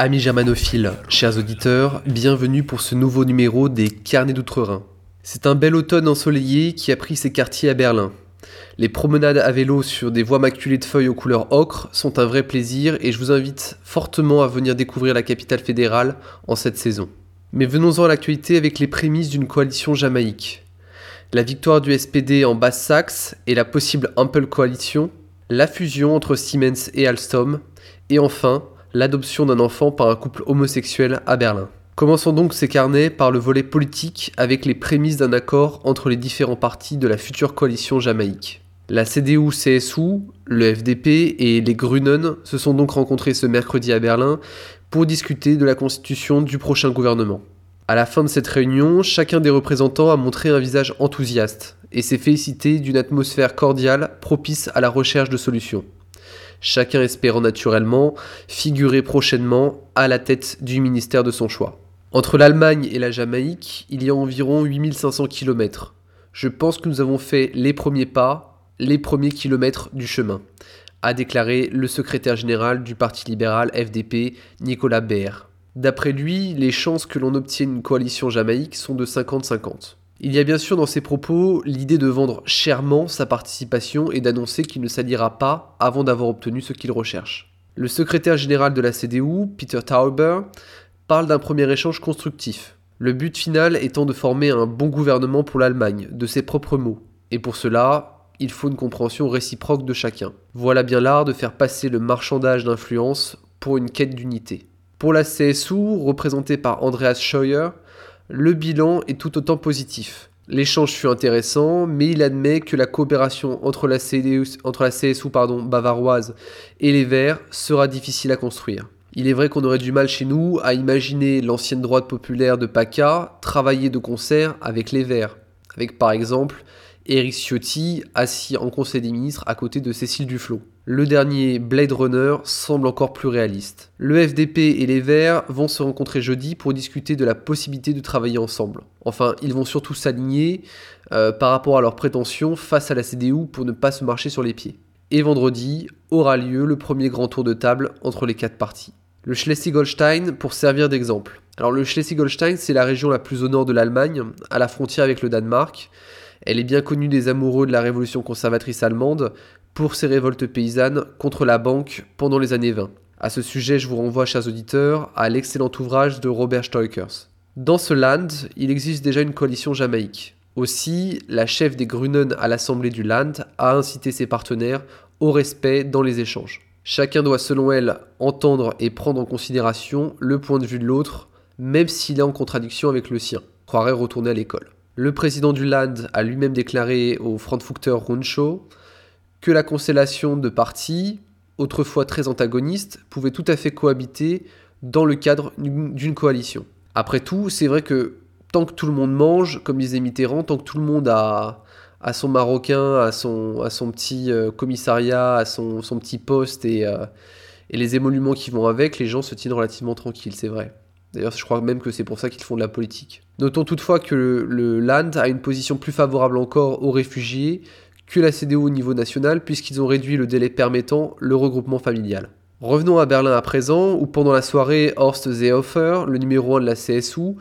Amis germanophiles, chers auditeurs, bienvenue pour ce nouveau numéro des Carnets d'Outre-Rhin. C'est un bel automne ensoleillé qui a pris ses quartiers à Berlin. Les promenades à vélo sur des voies maculées de feuilles aux couleurs ocre sont un vrai plaisir et je vous invite fortement à venir découvrir la capitale fédérale en cette saison. Mais venons-en à l'actualité avec les prémices d'une coalition jamaïque. La victoire du SPD en Basse-Saxe et la possible Ample Coalition, la fusion entre Siemens et Alstom, et enfin l'adoption d'un enfant par un couple homosexuel à Berlin. Commençons donc ces carnets par le volet politique avec les prémices d'un accord entre les différents partis de la future coalition jamaïque. La CDU-CSU, le FDP et les Grünen se sont donc rencontrés ce mercredi à Berlin pour discuter de la constitution du prochain gouvernement. À la fin de cette réunion, chacun des représentants a montré un visage enthousiaste et s'est félicité d'une atmosphère cordiale propice à la recherche de solutions. Chacun espérant naturellement figurer prochainement à la tête du ministère de son choix. Entre l'Allemagne et la Jamaïque, il y a environ 8500 km. Je pense que nous avons fait les premiers pas, les premiers kilomètres du chemin, a déclaré le secrétaire général du Parti libéral FDP, Nicolas Baer. D'après lui, les chances que l'on obtienne une coalition jamaïque sont de 50-50. Il y a bien sûr dans ses propos l'idée de vendre chèrement sa participation et d'annoncer qu'il ne s'alliera pas avant d'avoir obtenu ce qu'il recherche. Le secrétaire général de la CDU, Peter Tauber, parle d'un premier échange constructif, le but final étant de former un bon gouvernement pour l'Allemagne, de ses propres mots. Et pour cela, il faut une compréhension réciproque de chacun. Voilà bien l'art de faire passer le marchandage d'influence pour une quête d'unité. Pour la CSU, représentée par Andreas Scheuer, le bilan est tout autant positif. L'échange fut intéressant, mais il admet que la coopération entre la, CSU pardon, bavaroise et les Verts sera difficile à construire. Il est vrai qu'on aurait du mal chez nous à imaginer l'ancienne droite populaire de PACA travailler de concert avec les Verts, avec par exemple Éric Ciotti assis en Conseil des ministres à côté de Cécile Duflot. Le dernier, Blade Runner, semble encore plus réaliste. Le FDP et les Verts vont se rencontrer jeudi pour discuter de la possibilité de travailler ensemble. Enfin, ils vont surtout s'aligner euh, par rapport à leurs prétentions face à la CDU pour ne pas se marcher sur les pieds. Et vendredi aura lieu le premier grand tour de table entre les quatre parties. Le Schleswig-Holstein pour servir d'exemple. Alors le Schleswig-Holstein, c'est la région la plus au nord de l'Allemagne, à la frontière avec le Danemark. Elle est bien connue des amoureux de la révolution conservatrice allemande pour ses révoltes paysannes contre la banque pendant les années 20. À ce sujet, je vous renvoie, chers auditeurs, à l'excellent ouvrage de Robert Stoikers. Dans ce land, il existe déjà une coalition jamaïque. Aussi, la chef des Grunen à l'Assemblée du Land a incité ses partenaires au respect dans les échanges. Chacun doit, selon elle, entendre et prendre en considération le point de vue de l'autre, même s'il est en contradiction avec le sien. Croirait retourner à l'école. Le président du Land a lui-même déclaré au Frankfurter Rundschau que la constellation de partis, autrefois très antagonistes, pouvait tout à fait cohabiter dans le cadre d'une coalition. Après tout, c'est vrai que tant que tout le monde mange, comme disait Mitterrand, tant que tout le monde a, son marocain, à son, petit euh, commissariat, à son, petit poste euh, et les émoluments qui vont avec, les gens se tiennent relativement tranquilles, c'est vrai. D'ailleurs, je crois même que c'est pour ça qu'ils font de la politique. Notons toutefois que le, Land a une position plus favorable encore aux réfugiés que la CDU au niveau national, puisqu'ils ont réduit le délai permettant le regroupement familial. Revenons à Berlin à présent, où pendant la soirée, Horst Seehofer, le numéro 1 de la CSU,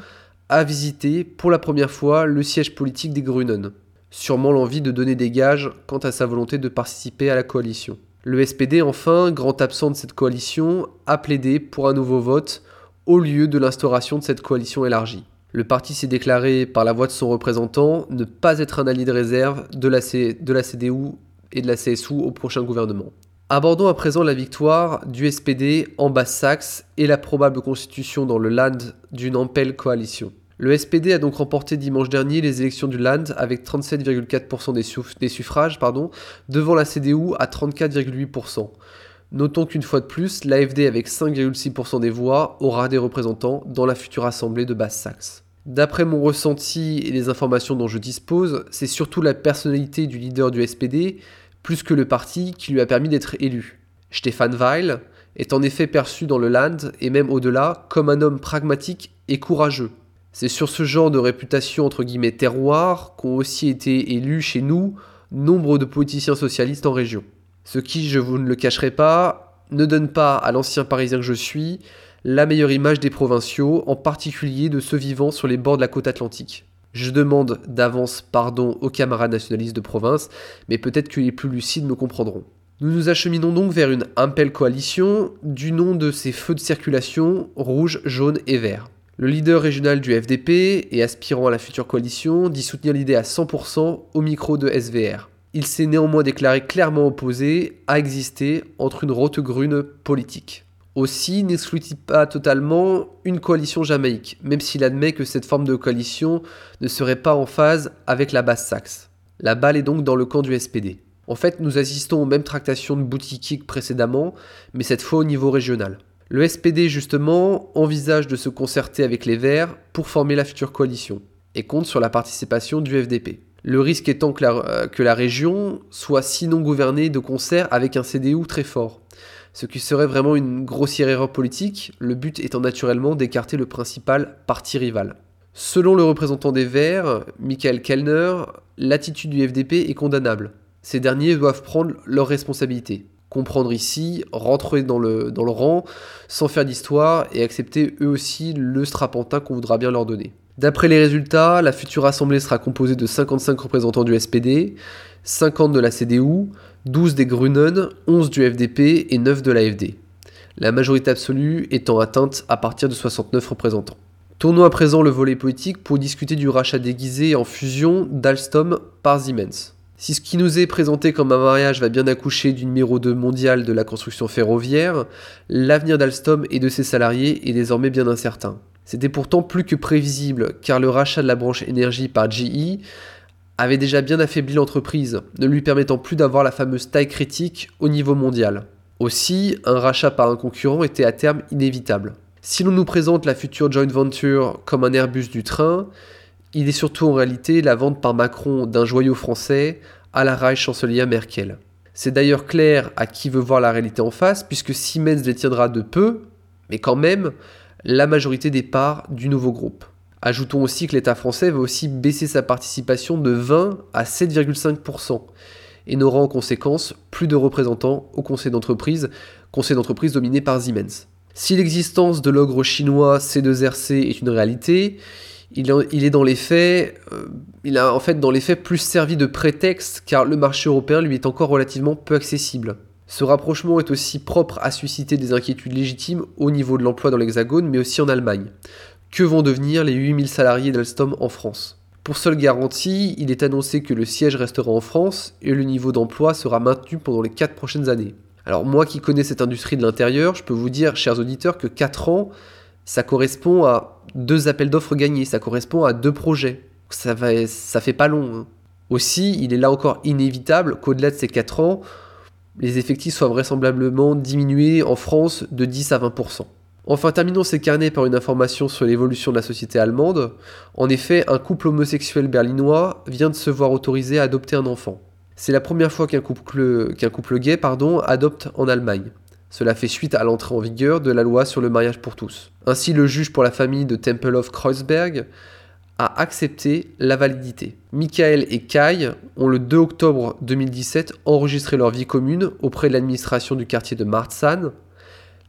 a visité pour la première fois le siège politique des Grünen. Sûrement l'envie de donner des gages quant à sa volonté de participer à la coalition. Le SPD, enfin, grand absent de cette coalition, a plaidé pour un nouveau vote au lieu de l'instauration de cette coalition élargie. Le parti s'est déclaré par la voix de son représentant ne pas être un allié de réserve de la, CDU et de la CSU au prochain gouvernement. Abordons à présent la victoire du SPD en Basse-Saxe et la probable constitution dans le Land d'une Ampel coalition. Le SPD a donc remporté dimanche dernier les élections du Land avec 37,4% des, des, suffrages pardon, devant la CDU à 34,8%. Notons qu'une fois de plus, l'AFD avec 5,6% des voix aura des représentants dans la future assemblée de Basse-Saxe. D'après mon ressenti et les informations dont je dispose, c'est surtout la personnalité du leader du SPD, plus que le parti, qui lui a permis d'être élu. Stéphane Weil est en effet perçu dans le Land et même au-delà comme un homme pragmatique et courageux. C'est sur ce genre de réputation entre guillemets terroir qu'ont aussi été élus chez nous nombre de politiciens socialistes en région. Ce qui, je vous ne le cacherai pas, ne donne pas à l'ancien parisien que je suis la meilleure image des provinciaux, en particulier de ceux vivant sur les bords de la côte atlantique. Je demande d'avance pardon aux camarades nationalistes de province, mais peut-être que les plus lucides me comprendront. Nous nous acheminons donc vers une Impel coalition du nom de ces feux de circulation rouge, jaune et vert. Le leader régional du FDP et aspirant à la future coalition dit soutenir l'idée à 100% au micro de SVR. Il s'est néanmoins déclaré clairement opposé à exister entre une rote grune politique. Aussi n'exclut-il pas totalement une coalition jamaïque, même s'il admet que cette forme de coalition ne serait pas en phase avec la basse Saxe. La balle est donc dans le camp du SPD. En fait, nous assistons aux mêmes tractations de que précédemment, mais cette fois au niveau régional. Le SPD, justement, envisage de se concerter avec les Verts pour former la future coalition, et compte sur la participation du FDP. Le risque étant que euh, que la région soit sinon gouvernée de concert avec un CDU très fort, ce qui serait vraiment une grossière erreur politique, le but étant naturellement d'écarter le principal parti rival. Selon le représentant des Verts, Michael Kellner, l'attitude du FDP est condamnable. Ces derniers doivent prendre leurs responsabilités comprendre ici, rentrer dans le, rang, sans faire d'histoire et accepter eux aussi le strapantin qu'on voudra bien leur donner. D'après les résultats, la future assemblée sera composée de 55 représentants du SPD, 50 de la CDU, 12 des Grünen, 11 du FDP et 9 de l'AFD. La majorité absolue étant atteinte à partir de 69 représentants. Tournons à présent le volet politique pour discuter du rachat déguisé en fusion d'Alstom par Siemens. Si ce qui nous est présenté comme un mariage va bien accoucher du numéro 2 mondial de la construction ferroviaire, l'avenir d'Alstom et de ses salariés est désormais bien incertain. C'était pourtant plus que prévisible, car le rachat de la branche énergie par GE avait déjà bien affaibli l'entreprise, ne lui permettant plus d'avoir la fameuse taille critique au niveau mondial. Aussi, un rachat par un concurrent était à terme inévitable. Si l'on nous présente la future joint venture comme un Airbus du train, il est surtout en réalité la vente par Macron d'un joyau français à la Reich chancelière Merkel. C'est d'ailleurs clair à qui veut voir la réalité en face, puisque Siemens détiendra de peu, mais quand même, la majorité des parts du nouveau groupe. Ajoutons aussi que l'État français va aussi baisser sa participation de 20 à 7,5% et n'aura en conséquence plus de représentants au conseil d'entreprise, conseil d'entreprise dominé par Siemens. Si l'existence de l'ogre chinois C2RC est une réalité, il, est euh, il a en fait dans les faits plus servi de prétexte car le marché européen lui est encore relativement peu accessible. Ce rapprochement est aussi propre à susciter des inquiétudes légitimes au niveau de l'emploi dans l'Hexagone mais aussi en Allemagne. Que vont devenir les 8000 salariés d'Alstom en France? Pour seule garantie, il est annoncé que le siège restera en France et le niveau d'emploi sera maintenu pendant les 4 prochaines années. Alors moi qui connais cette industrie de l'intérieur, je peux vous dire, chers auditeurs, que 4 ans, ça correspond à deux appels d'offres gagnés, ça correspond à deux projets. Ça, va, ça fait pas long. Hein. Aussi, il est là encore inévitable qu'au-delà de ces 4 ans, les effectifs soient vraisemblablement diminués en France de 10 à 20%. Enfin, terminons ces carnets par une information sur l'évolution de la société allemande. En effet, un couple homosexuel berlinois vient de se voir autorisé à adopter un enfant. C'est la première fois qu'un couple, gay adopte en Allemagne. Cela fait suite à l'entrée en vigueur de la loi sur le mariage pour tous. Ainsi, le juge pour la famille de Tempelhof Kreuzberg a accepté la validité. Michael et Kai ont le 2 octobre 2017 enregistré leur vie commune auprès de l'administration du quartier de Marzahn.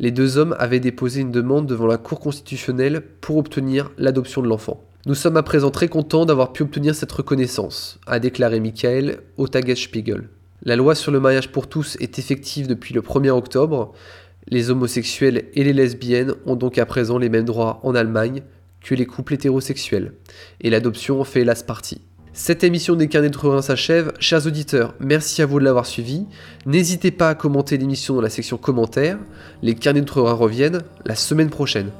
Les deux hommes avaient déposé une demande devant la Cour constitutionnelle pour obtenir l'adoption de l'enfant. Nous sommes à présent très contents d'avoir pu obtenir cette reconnaissance, a déclaré Michael au Tagesspiegel. La loi sur le mariage pour tous est effective depuis le 1er octobre. Les homosexuels et les lesbiennes ont donc à présent les mêmes droits en Allemagne que les couples hétérosexuels. Et l'adoption en fait hélas partie. Cette émission des carnets de Rhin s'achève. Chers auditeurs, merci à vous de l'avoir suivi. N'hésitez pas à commenter l'émission dans la section commentaires. Les carnets de Rhin reviennent la semaine prochaine.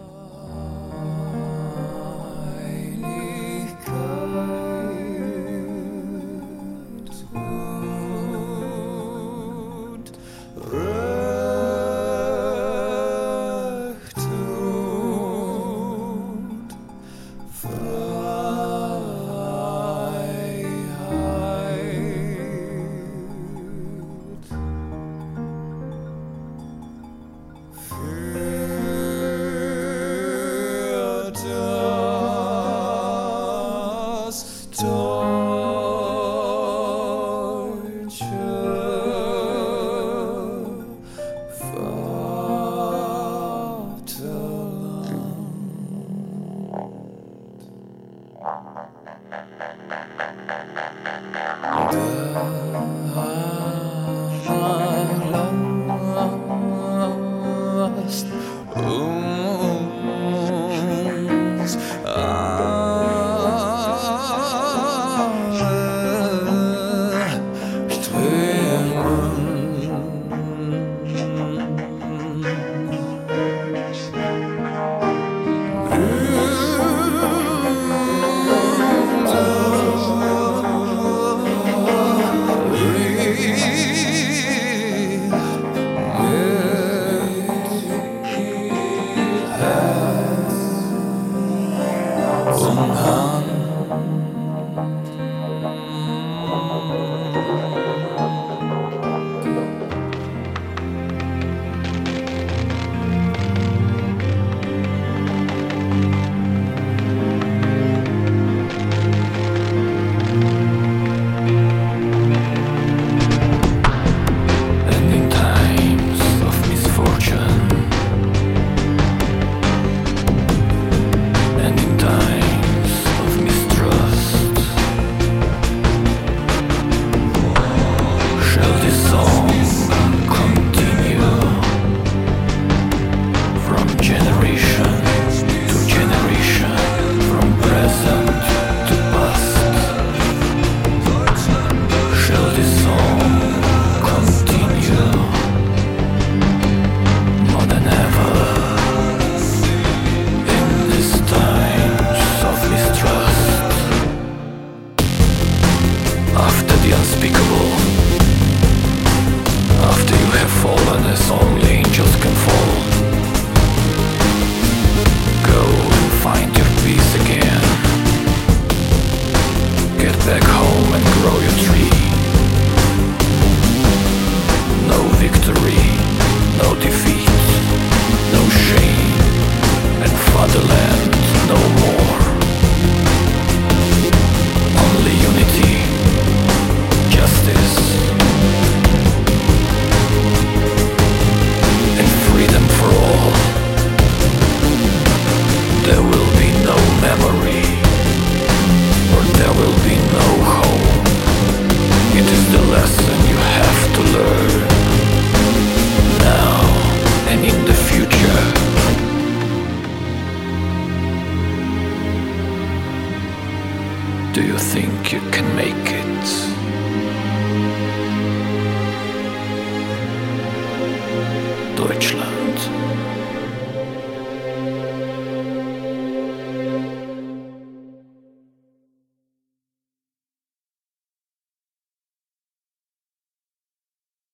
Do you think you can make it?